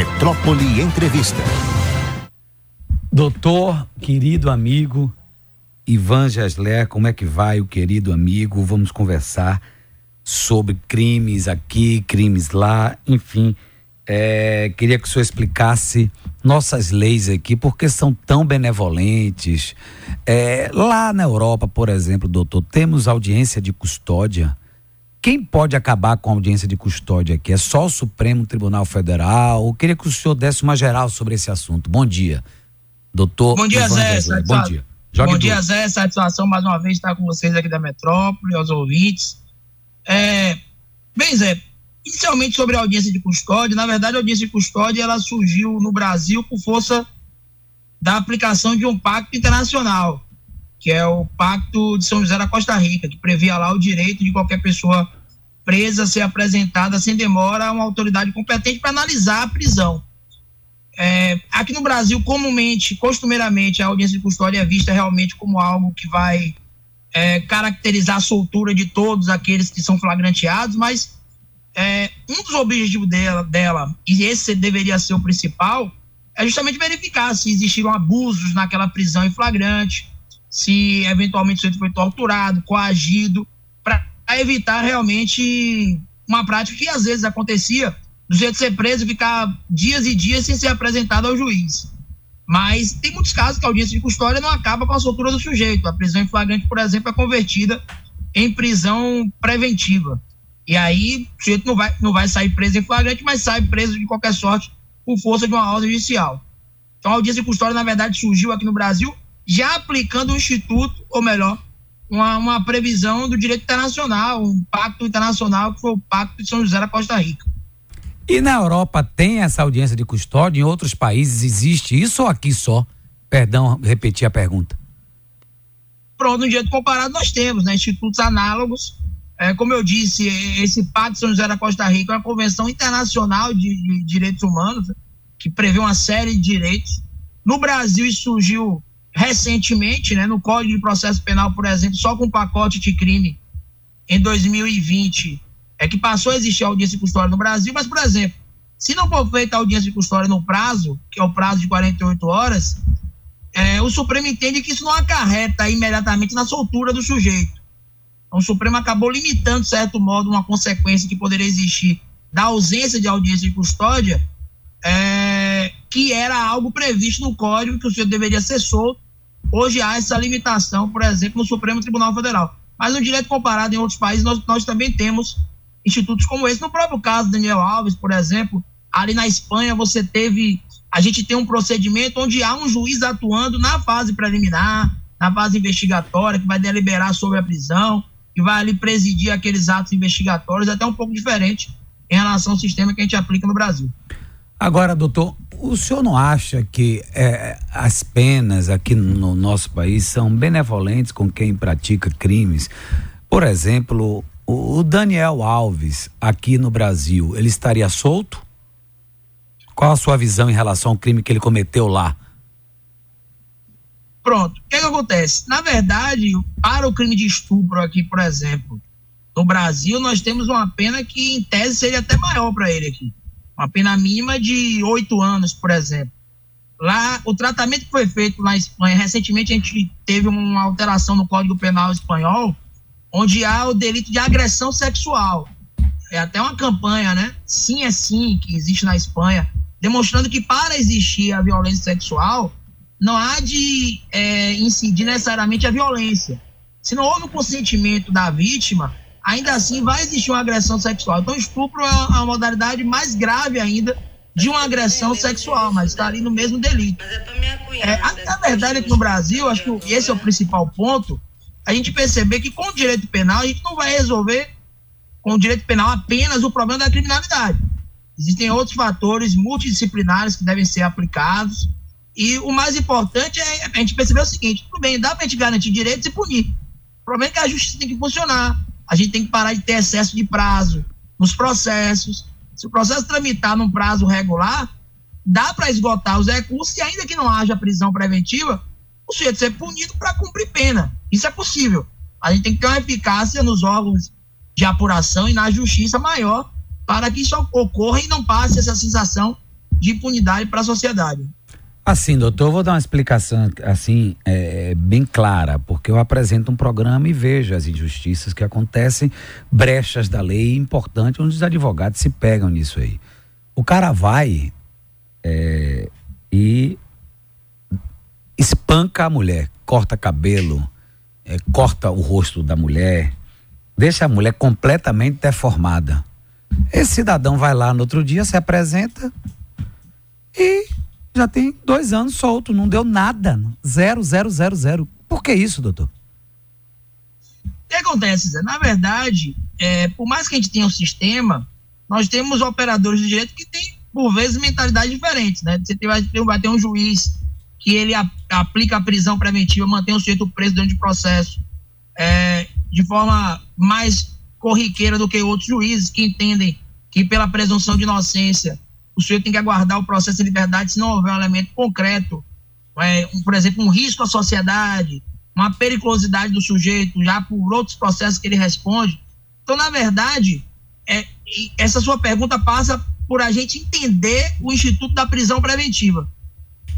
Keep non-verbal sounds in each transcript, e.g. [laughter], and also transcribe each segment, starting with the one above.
Metrópole Entrevista. Doutor, querido amigo Ivan Gesler, como é que vai, o querido amigo? Vamos conversar sobre crimes aqui, crimes lá, enfim. É, queria que o senhor explicasse nossas leis aqui, porque são tão benevolentes. É, lá na Europa, por exemplo, doutor, temos audiência de custódia. Quem pode acabar com a audiência de custódia aqui? É só o Supremo Tribunal Federal? Eu queria que o senhor desse uma geral sobre esse assunto. Bom dia, doutor. Bom dia, Zé. Bom dia. Jogue Bom dia, Zé. Satisfação mais uma vez estar com vocês aqui da Metrópole, aos ouvintes. É, bem, Zé, inicialmente sobre a audiência de custódia, na verdade, a audiência de custódia ela surgiu no Brasil por força da aplicação de um pacto internacional que é o Pacto de São José da Costa Rica, que previa lá o direito de qualquer pessoa presa ser apresentada sem demora a uma autoridade competente para analisar a prisão. É, aqui no Brasil, comumente, costumeiramente, a audiência de custódia é vista realmente como algo que vai é, caracterizar a soltura de todos aqueles que são flagranteados, mas é, um dos objetivos dela, dela, e esse deveria ser o principal, é justamente verificar se existiram abusos naquela prisão em flagrante, se eventualmente o sujeito foi torturado, coagido, para evitar realmente uma prática que às vezes acontecia do jeito de ser preso e ficar dias e dias sem ser apresentado ao juiz. Mas tem muitos casos que a audiência de custódia não acaba com a soltura do sujeito. A prisão em flagrante, por exemplo, é convertida em prisão preventiva. E aí o sujeito não vai, não vai sair preso em flagrante, mas sai preso de qualquer sorte por força de uma ordem judicial. Então a audiência de custódia, na verdade, surgiu aqui no Brasil já aplicando o Instituto, ou melhor, uma, uma previsão do direito internacional, um pacto internacional que foi o Pacto de São José da Costa Rica. E na Europa tem essa audiência de custódia? Em outros países existe isso ou aqui só? Perdão, repetir a pergunta. Pronto, no direito comparado nós temos, né? Institutos análogos. É, como eu disse, esse Pacto de São José da Costa Rica é uma convenção internacional de, de direitos humanos que prevê uma série de direitos. No Brasil, isso surgiu recentemente, né, no Código de Processo Penal, por exemplo, só com o pacote de crime em 2020, é que passou a existir audiência de custódia no Brasil, mas, por exemplo, se não for feita a audiência de custódia no prazo, que é o prazo de 48 horas, é, o Supremo entende que isso não acarreta imediatamente na soltura do sujeito. Então, o Supremo acabou limitando, de certo modo, uma consequência que poderia existir da ausência de audiência de custódia, é, que era algo previsto no código que o senhor deveria ser solto. Hoje há essa limitação, por exemplo, no Supremo Tribunal Federal. Mas no direito comparado em outros países, nós, nós também temos institutos como esse. No próprio caso Daniel Alves, por exemplo, ali na Espanha você teve, a gente tem um procedimento onde há um juiz atuando na fase preliminar, na fase investigatória, que vai deliberar sobre a prisão, que vai ali presidir aqueles atos investigatórios, até um pouco diferente em relação ao sistema que a gente aplica no Brasil. Agora, doutor, o senhor não acha que é, as penas aqui no nosso país são benevolentes com quem pratica crimes? Por exemplo, o Daniel Alves, aqui no Brasil, ele estaria solto? Qual a sua visão em relação ao crime que ele cometeu lá? Pronto. O que, que acontece? Na verdade, para o crime de estupro aqui, por exemplo, no Brasil, nós temos uma pena que, em tese, seria até maior para ele aqui uma pena mínima de oito anos, por exemplo. Lá, o tratamento que foi feito na Espanha, recentemente a gente teve uma alteração no Código Penal espanhol, onde há o delito de agressão sexual. É até uma campanha, né? Sim é sim, que existe na Espanha, demonstrando que para existir a violência sexual, não há de é, incidir necessariamente a violência. Se não houve o consentimento da vítima, ainda assim vai existir uma agressão sexual. Então, estupro é a modalidade mais grave ainda de uma agressão sexual, mas está ali no mesmo delito. É, a, a verdade é que no Brasil, acho que esse é o principal ponto, a gente perceber que com o direito penal a gente não vai resolver com o direito penal apenas o problema da criminalidade. Existem outros fatores multidisciplinares que devem ser aplicados. E o mais importante é a gente perceber o seguinte: tudo bem, dá para a gente garantir direitos e punir. O problema é que a justiça tem que funcionar a gente tem que parar de ter excesso de prazo nos processos. Se o processo tramitar num prazo regular, dá para esgotar os recursos e ainda que não haja prisão preventiva, o sujeito ser punido para cumprir pena. Isso é possível. A gente tem que ter uma eficácia nos órgãos de apuração e na justiça maior para que isso ocorra e não passe essa sensação de impunidade para a sociedade. Assim, doutor, vou dar uma explicação assim é, bem clara, porque eu apresento um programa e vejo as injustiças que acontecem, brechas da lei importante, onde os advogados se pegam nisso aí. O cara vai é, e espanca a mulher, corta cabelo, é, corta o rosto da mulher, deixa a mulher completamente deformada. Esse cidadão vai lá no outro dia, se apresenta e já tem dois anos solto, não deu nada. Zero, zero, zero, zero. Por que isso, doutor? O que acontece, Zé? Na verdade, é, por mais que a gente tenha um sistema, nós temos operadores de direito que têm, por vezes, mentalidades diferentes, né? Você vai ter, vai ter um juiz que ele a, aplica a prisão preventiva, mantém o sujeito preso dentro de processo é, de forma mais corriqueira do que outros juízes que entendem que pela presunção de inocência o sujeito tem que aguardar o processo de liberdade se não houver um elemento concreto, é, um, por exemplo, um risco à sociedade, uma periculosidade do sujeito, já por outros processos que ele responde. Então, na verdade, é, essa sua pergunta passa por a gente entender o Instituto da Prisão Preventiva.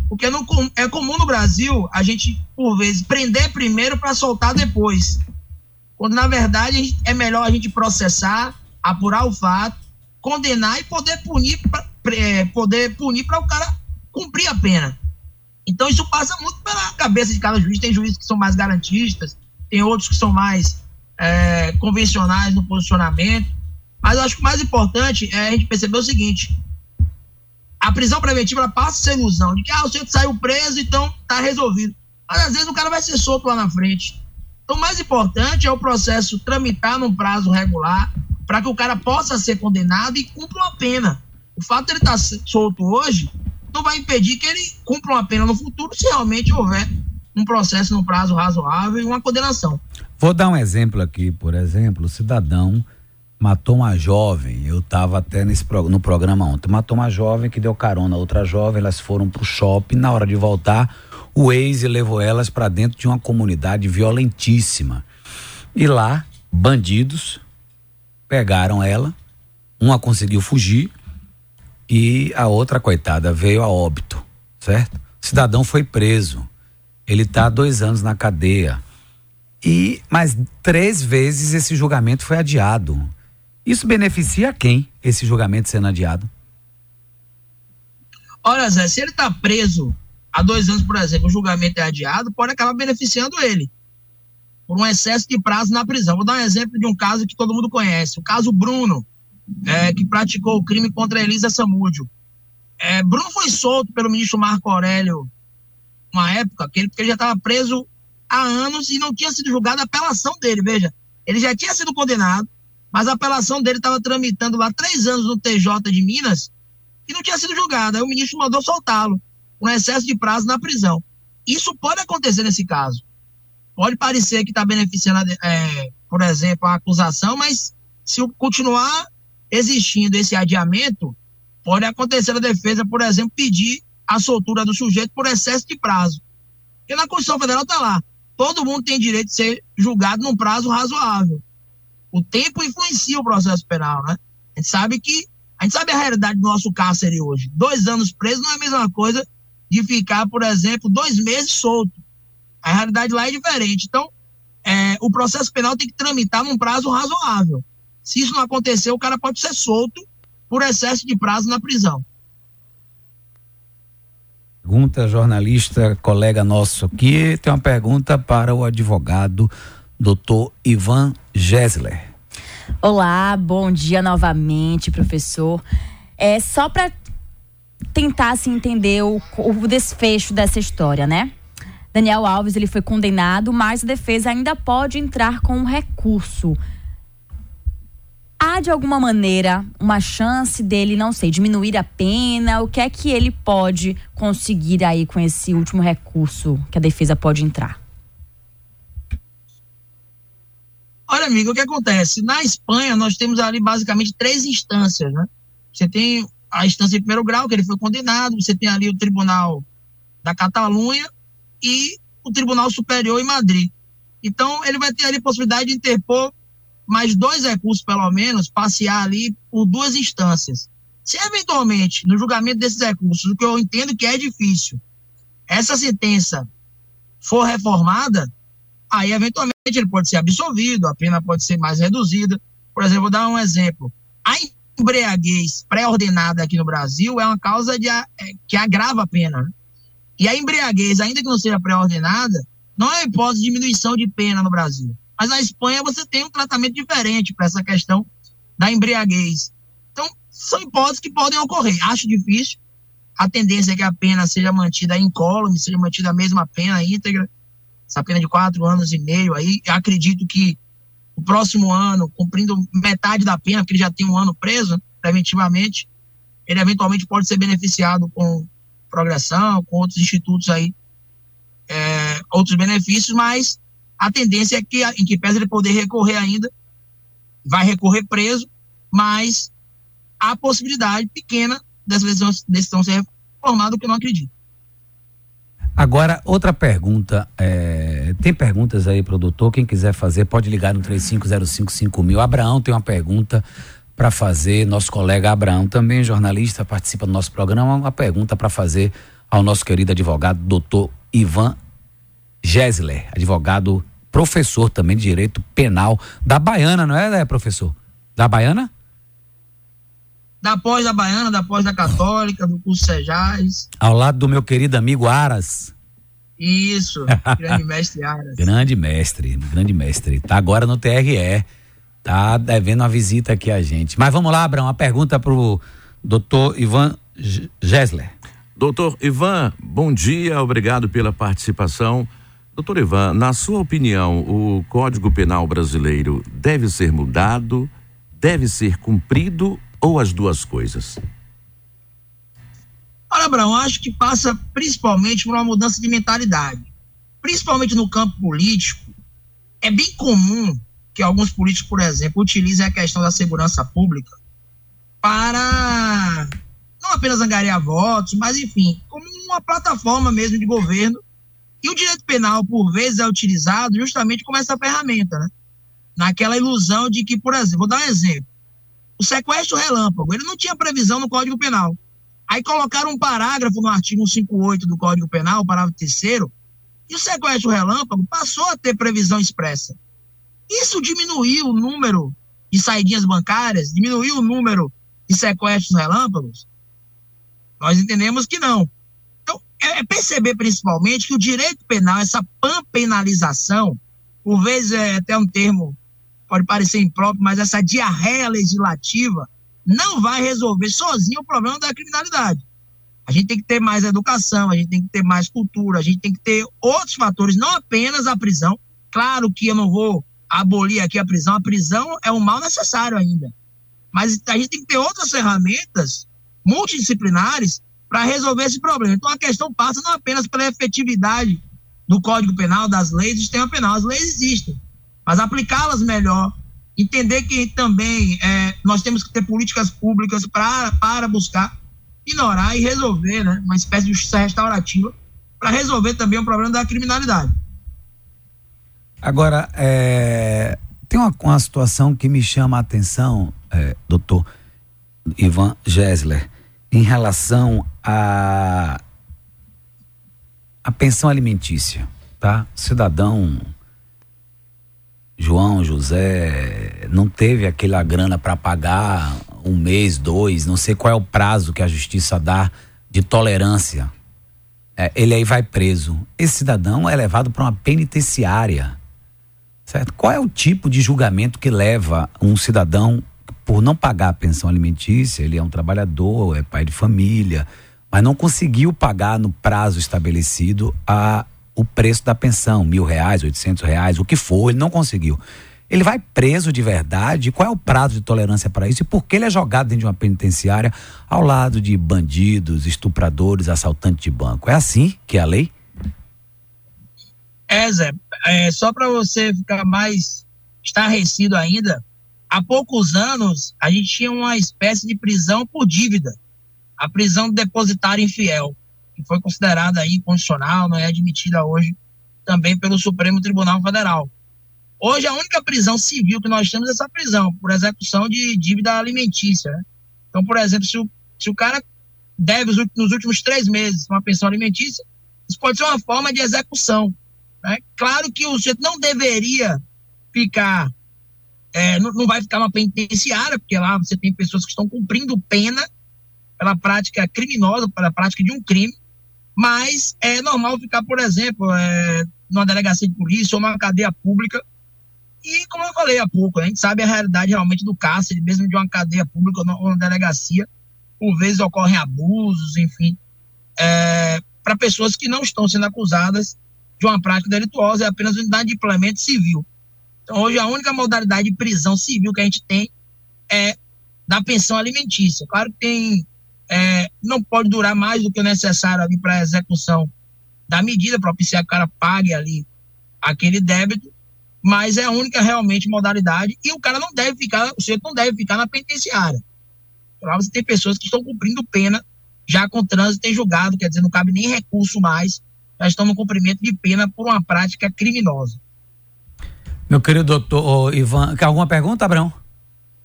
Porque no, é comum no Brasil a gente, por vezes, prender primeiro para soltar depois. Quando, na verdade, é melhor a gente processar, apurar o fato, condenar e poder punir é, poder punir para o cara cumprir a pena. Então isso passa muito pela cabeça de cada juiz. Tem juízes que são mais garantistas, tem outros que são mais é, convencionais no posicionamento. Mas eu acho que o mais importante é a gente perceber o seguinte: a prisão preventiva passa essa ilusão de que ah, o sujeito saiu preso, então está resolvido. Mas às vezes o cara vai ser solto lá na frente. Então, o mais importante é o processo tramitar num prazo regular para que o cara possa ser condenado e cumpra uma pena. O fato de ele estar tá solto hoje não vai impedir que ele cumpra uma pena no futuro se realmente houver um processo no prazo razoável e uma condenação. Vou dar um exemplo aqui, por exemplo, o cidadão matou uma jovem, eu estava até nesse, no programa ontem, matou uma jovem que deu carona a outra jovem, elas foram para o shopping, na hora de voltar, o ex levou elas para dentro de uma comunidade violentíssima. E lá, bandidos pegaram ela, uma conseguiu fugir, e a outra, coitada, veio a óbito, certo? O cidadão foi preso. Ele está há dois anos na cadeia. E mais três vezes esse julgamento foi adiado. Isso beneficia quem, esse julgamento sendo adiado? Olha, Zé, se ele está preso há dois anos, por exemplo, o julgamento é adiado, pode acabar beneficiando ele por um excesso de prazo na prisão. Vou dar um exemplo de um caso que todo mundo conhece, o caso Bruno é, que praticou o crime contra Elisa Samúdio. É, Bruno foi solto pelo ministro Marco Aurélio uma época que ele, ele já estava preso há anos e não tinha sido julgada a apelação dele. Veja, ele já tinha sido condenado, mas a apelação dele estava tramitando lá três anos no TJ de Minas e não tinha sido julgada. Aí o ministro mandou soltá-lo, com excesso de prazo na prisão. Isso pode acontecer nesse caso. Pode parecer que está beneficiando, é, por exemplo, a acusação, mas se continuar existindo esse adiamento, pode acontecer a defesa, por exemplo, pedir a soltura do sujeito por excesso de prazo. Porque na Constituição Federal está lá. Todo mundo tem direito de ser julgado num prazo razoável. O tempo influencia o processo penal, né? A gente sabe que. A gente sabe a realidade do nosso cárcere hoje. Dois anos preso não é a mesma coisa de ficar, por exemplo, dois meses solto. A realidade lá é diferente. Então, é, o processo penal tem que tramitar num prazo razoável. Se isso não acontecer, o cara pode ser solto por excesso de prazo na prisão. Pergunta, jornalista, colega nosso aqui, tem uma pergunta para o advogado doutor Ivan Gessler. Olá, bom dia novamente, professor. É só para tentar assim, entender o, o desfecho dessa história, né? Daniel Alves ele foi condenado, mas a defesa ainda pode entrar com um recurso de alguma maneira uma chance dele, não sei, diminuir a pena? O que é que ele pode conseguir aí com esse último recurso que a defesa pode entrar? Olha, amigo, o que acontece? Na Espanha, nós temos ali basicamente três instâncias, né? Você tem a instância de primeiro grau, que ele foi condenado, você tem ali o Tribunal da Catalunha e o Tribunal Superior em Madrid. Então, ele vai ter ali possibilidade de interpor mais dois recursos, pelo menos, passear ali por duas instâncias. Se eventualmente, no julgamento desses recursos, o que eu entendo que é difícil, essa sentença for reformada, aí eventualmente ele pode ser absolvido, a pena pode ser mais reduzida. Por exemplo, vou dar um exemplo. A embriaguez pré-ordenada aqui no Brasil é uma causa de, é, que agrava a pena. Né? E a embriaguez, ainda que não seja pré-ordenada, não é hipótese de diminuição de pena no Brasil. Mas na Espanha você tem um tratamento diferente para essa questão da embriaguez. Então, são hipóteses que podem ocorrer. Acho difícil. A tendência é que a pena seja mantida incólume, seja mantida a mesma pena íntegra, essa pena de quatro anos e meio aí. Acredito que o próximo ano, cumprindo metade da pena, porque ele já tem um ano preso preventivamente, ele eventualmente pode ser beneficiado com progressão, com outros institutos aí, é, outros benefícios, mas a tendência é que, em que pese ele poder recorrer ainda, vai recorrer preso, mas há possibilidade pequena dessa decisão, decisão ser reformada, o que eu não acredito. Agora, outra pergunta. É, tem perguntas aí, produtor? Quem quiser fazer, pode ligar no 35055000. Abraão tem uma pergunta para fazer. Nosso colega Abraão, também jornalista, participa do nosso programa. Uma pergunta para fazer ao nosso querido advogado, doutor Ivan Gessler, advogado, professor também de direito penal da Baiana, não é, né, professor? Da Baiana? da pós da Baiana, da pós da Católica, do curso Sejais. Ao lado do meu querido amigo Aras. Isso, [laughs] grande mestre Aras. grande mestre, grande mestre. Tá agora no TRE. Tá devendo uma visita aqui a gente. Mas vamos lá, Abraão, uma pergunta pro doutor Ivan Gessler. Doutor Ivan, bom dia, obrigado pela participação. Doutor Ivan, na sua opinião, o Código Penal brasileiro deve ser mudado, deve ser cumprido ou as duas coisas? Olha, Abraão, acho que passa principalmente por uma mudança de mentalidade. Principalmente no campo político, é bem comum que alguns políticos, por exemplo, utilizem a questão da segurança pública para não apenas angariar votos, mas enfim, como uma plataforma mesmo de governo. E o direito penal, por vezes, é utilizado justamente como essa ferramenta, né? Naquela ilusão de que, por exemplo, vou dar um exemplo. O sequestro relâmpago, ele não tinha previsão no Código Penal. Aí colocaram um parágrafo no artigo 158 do Código Penal, parágrafo terceiro, e o sequestro relâmpago passou a ter previsão expressa. Isso diminuiu o número de saidinhas bancárias, diminuiu o número de sequestros relâmpagos? Nós entendemos que não. É perceber principalmente que o direito penal, essa panpenalização, por vezes é até um termo pode parecer impróprio, mas essa diarreia legislativa não vai resolver sozinho o problema da criminalidade. A gente tem que ter mais educação, a gente tem que ter mais cultura, a gente tem que ter outros fatores, não apenas a prisão. Claro que eu não vou abolir aqui a prisão, a prisão é um mal necessário ainda. Mas a gente tem que ter outras ferramentas multidisciplinares para resolver esse problema. Então a questão passa não apenas pela efetividade do Código Penal, das leis do sistema penal. As leis existem mas aplicá-las melhor, entender que também é, nós temos que ter políticas públicas pra, para buscar ignorar e resolver, né, uma espécie de justiça restaurativa para resolver também o problema da criminalidade. Agora, é, tem uma, uma, situação que me chama a atenção, é, doutor Ivan Gessler, em relação a a pensão alimentícia, tá? Cidadão João, José, não teve aquela grana para pagar um mês, dois, não sei qual é o prazo que a justiça dá de tolerância. É, ele aí vai preso. Esse cidadão é levado para uma penitenciária. Certo? Qual é o tipo de julgamento que leva um cidadão por não pagar a pensão alimentícia? Ele é um trabalhador, é pai de família, mas não conseguiu pagar no prazo estabelecido a o preço da pensão, mil reais, oitocentos reais, o que for, ele não conseguiu. Ele vai preso de verdade? Qual é o prazo de tolerância para isso? E por que ele é jogado dentro de uma penitenciária ao lado de bandidos, estupradores, assaltantes de banco? É assim que é a lei? É, Zé. É, só para você ficar mais estarrecido ainda, há poucos anos a gente tinha uma espécie de prisão por dívida. A prisão do depositário infiel que foi considerada aí inconstitucional, não é admitida hoje também pelo Supremo Tribunal Federal. Hoje a única prisão civil que nós temos é essa prisão por execução de dívida alimentícia. Né? Então, por exemplo, se o, se o cara deve nos últimos três meses uma pensão alimentícia, isso pode ser uma forma de execução. Né? Claro que o sujeito não deveria ficar, é, não, não, vai ficar uma penitenciária, porque lá você tem pessoas que estão cumprindo pena pela prática criminosa, pela prática de um crime, mas é normal ficar, por exemplo, é, numa delegacia de polícia ou numa cadeia pública. E, como eu falei há pouco, a gente sabe a realidade realmente do cárcere, mesmo de uma cadeia pública ou uma delegacia, por vezes ocorrem abusos, enfim, é, para pessoas que não estão sendo acusadas de uma prática delituosa, é apenas unidade de implemento civil. Então, hoje, a única modalidade de prisão civil que a gente tem é da pensão alimentícia. Claro que tem, é, não pode durar mais do que o necessário ali para a execução da medida, propiciar que o cara pague ali aquele débito, mas é a única realmente modalidade e o cara não deve ficar, o sujeito não deve ficar na penitenciária. Lá você tem pessoas que estão cumprindo pena já com trânsito em julgado, quer dizer, não cabe nem recurso mais, já estão no cumprimento de pena por uma prática criminosa. Meu querido doutor Ivan, quer alguma pergunta, Abrão?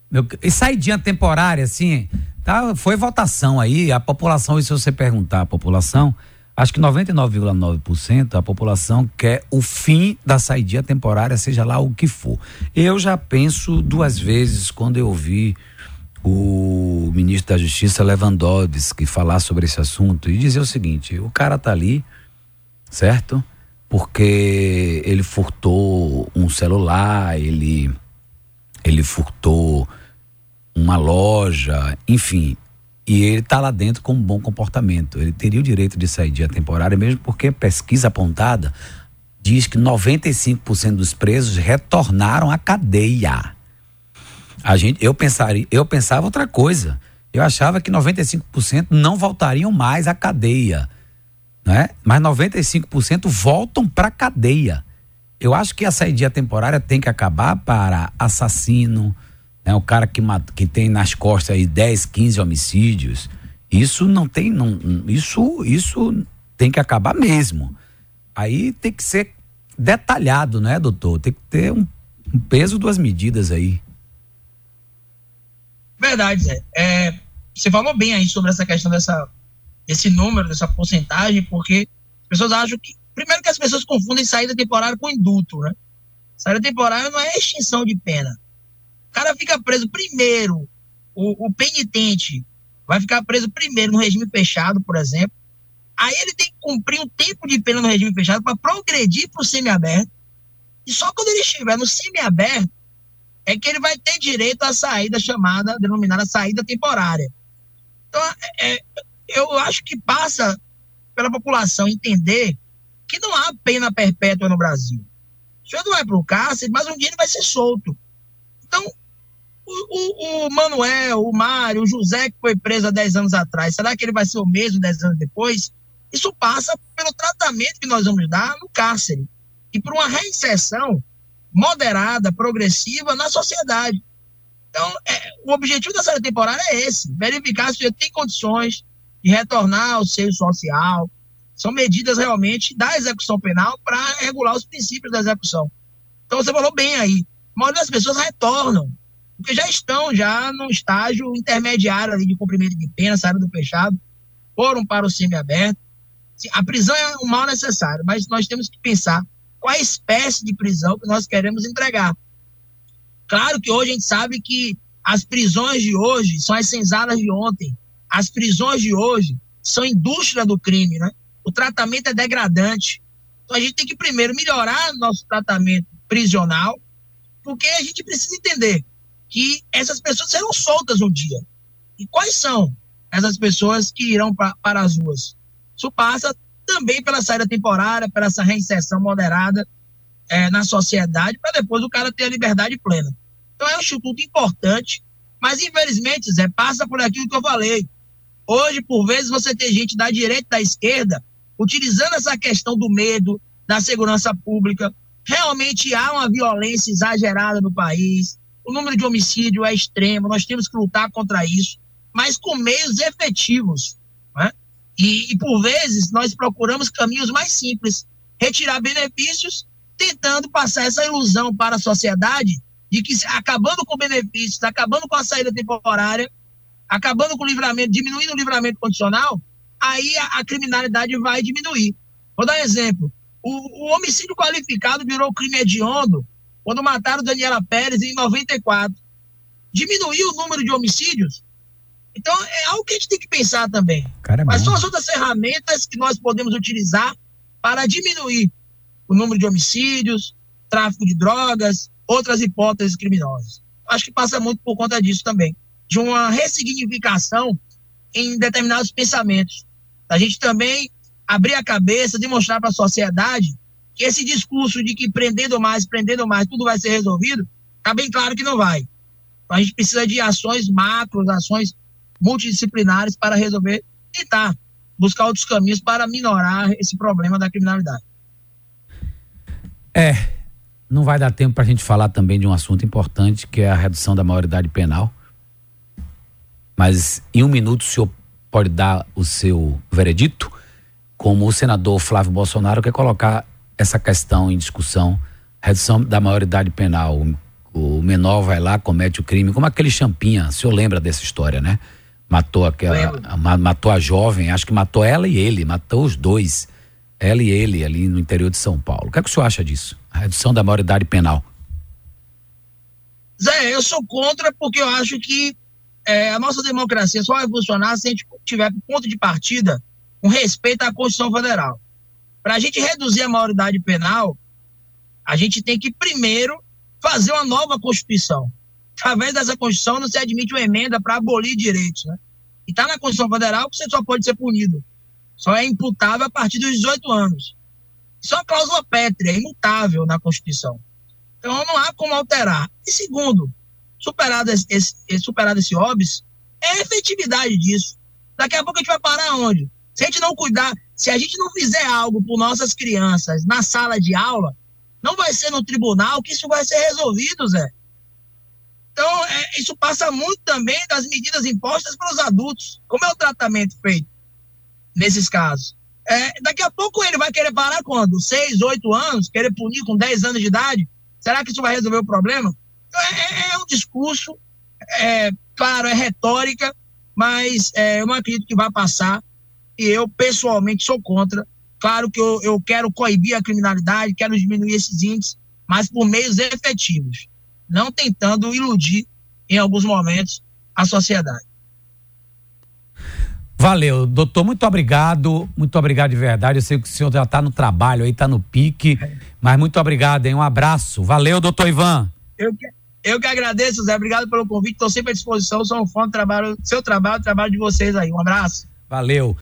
Meu, e saidinha temporária, assim, tá, foi votação aí, a população, e se você perguntar à população, acho que 99,9% a população quer o fim da saidinha temporária, seja lá o que for. Eu já penso duas vezes quando eu vi o ministro da Justiça Lewandowski falar sobre esse assunto e dizer o seguinte: o cara tá ali, certo? Porque ele furtou um celular, ele ele furtou uma loja, enfim, e ele está lá dentro com um bom comportamento. Ele teria o direito de sair dia temporária, mesmo porque pesquisa apontada diz que 95% dos presos retornaram à cadeia. A gente, eu pensaria, eu pensava outra coisa. Eu achava que 95% não voltariam mais à cadeia, né? Mas 95% voltam para cadeia. Eu acho que a saída temporária tem que acabar para assassino, né? O cara que, que tem nas costas aí 10, 15 homicídios. Isso não tem, não, isso, isso tem que acabar mesmo. Aí tem que ser detalhado, né, doutor? Tem que ter um, um peso duas medidas aí. Verdade, Zé. É, você falou bem aí sobre essa questão dessa, desse número, dessa porcentagem, porque as pessoas acham que. Primeiro que as pessoas confundem saída temporária com indulto, né? Saída temporária não é extinção de pena. O cara fica preso primeiro, o, o penitente vai ficar preso primeiro no regime fechado, por exemplo. Aí ele tem que cumprir um tempo de pena no regime fechado para progredir para o semiaberto. E só quando ele estiver no semiaberto é que ele vai ter direito à saída chamada, denominada saída temporária. Então, é, é, eu acho que passa pela população entender que não há pena perpétua no Brasil. O senhor vai para o cárcere, mas um dia ele vai ser solto. Então, o, o, o, Manuel, o Mário, o José, que foi preso há 10 anos atrás, será que ele vai ser o mesmo 10 anos depois? Isso passa pelo tratamento que nós vamos dar no cárcere e por uma reinserção moderada, progressiva na sociedade. Então, é, o objetivo da série temporária é esse: verificar se ele tem condições de retornar ao seio social. São medidas realmente da execução penal para regular os princípios da execução. Então, você falou bem aí: a maioria das pessoas retornam, porque já estão já no estágio intermediário ali de cumprimento de pena, saíram do fechado, foram para o semiaberto. A prisão é um mal necessário, mas nós temos que pensar qual a espécie de prisão que nós queremos entregar. Claro que hoje a gente sabe que as prisões de hoje são as senzalas de ontem. As prisões de hoje são indústria do crime, né? O tratamento é degradante. Então a gente tem que primeiro melhorar nosso tratamento prisional, porque a gente precisa entender que essas pessoas serão soltas um dia. E quais são essas pessoas que irão pra, para as ruas? Isso passa também pela saída temporária, pela essa reinserção moderada é, na sociedade, para depois o cara ter a liberdade plena. Então é um instituto importante, mas infelizmente, Zé, passa por aquilo que eu falei. Hoje, por vezes, você tem gente da direita e da esquerda utilizando essa questão do medo, da segurança pública. Realmente há uma violência exagerada no país, o número de homicídio é extremo, nós temos que lutar contra isso, mas com meios efetivos. Né? E, e, por vezes, nós procuramos caminhos mais simples, retirar benefícios, tentando passar essa ilusão para a sociedade de que, acabando com benefícios, acabando com a saída temporária, acabando com o livramento, diminuindo o livramento condicional, aí a, a criminalidade vai diminuir. Vou dar um exemplo. O, o, homicídio qualificado virou crime hediondo quando mataram Daniela Pérez em 94. Diminuiu o número de homicídios? Então, é algo que a gente tem que pensar também. Cara, é Quais são as outras ferramentas que nós podemos utilizar para diminuir o número de homicídios, tráfico de drogas, outras hipóteses criminosas? Acho que passa muito por conta disso também, de uma ressignificação em determinados pensamentos. A gente também abrir a cabeça, demonstrar para a sociedade que esse discurso de que prendendo mais, prendendo mais, tudo vai ser resolvido, está bem claro que não vai. Então, a gente precisa de ações macros, ações multidisciplinares para resolver, tentar buscar outros caminhos para minorar esse problema da criminalidade. É, não vai dar tempo para a gente falar também de um assunto importante, que é a redução da maioridade penal. Mas em um minuto o senhor pode dar o seu veredito? Como o senador Flávio Bolsonaro quer colocar essa questão em discussão, redução da maioridade penal. O menor vai lá, comete o crime, como aquele Champinha, o senhor lembra dessa história, né? Matou aquela. A, matou a jovem, acho que matou ela e ele, matou os dois. Ela e ele ali no interior de São Paulo. O que, é que o senhor acha disso? A redução da maioridade penal. Zé, eu sou contra porque eu acho que é, a nossa democracia só vai funcionar se a gente tiver ponto de partida com respeito à Constituição Federal. Para a gente reduzir a maioridade penal, a gente tem que primeiro fazer uma nova Constituição através dessa Constituição não se admite uma emenda para abolir direitos, né? E está na Constituição Federal que você só pode ser punido. Só é imputável a partir dos 18 anos. Isso é uma cláusula pétrea, imutável na Constituição. Então não há como alterar. E segundo, superado esse, esse, superado esse óbvio, é a efetividade disso. Daqui a pouco a gente vai parar onde? Se a gente não cuidar, se a gente não fizer algo por nossas crianças na sala de aula, não vai ser no tribunal que isso vai ser resolvido, Zé. Então, é, isso passa muito também das medidas impostas para os adultos. Como é o tratamento feito nesses casos? É, daqui a pouco ele vai querer parar quando? Seis, oito anos? Querer punir com dez anos de idade? Será que isso vai resolver o problema? Então, é, é um discurso, é, claro, é retórica, mas é, eu não acredito que vai passar. E eu, pessoalmente, sou contra. Claro que eu, eu quero coibir a criminalidade, quero diminuir esses índices, mas por meios efetivos não tentando iludir em alguns momentos a sociedade. Valeu, doutor, muito obrigado, muito obrigado de verdade. Eu sei que o senhor já está no trabalho aí, está no pique, mas muito obrigado, hein? Um abraço. Valeu, doutor Ivan. Eu que, eu que agradeço, Zé. Obrigado pelo convite. Estou sempre à disposição. Sou um fã do trabalho, seu trabalho, trabalho de vocês aí. Um abraço. Valeu.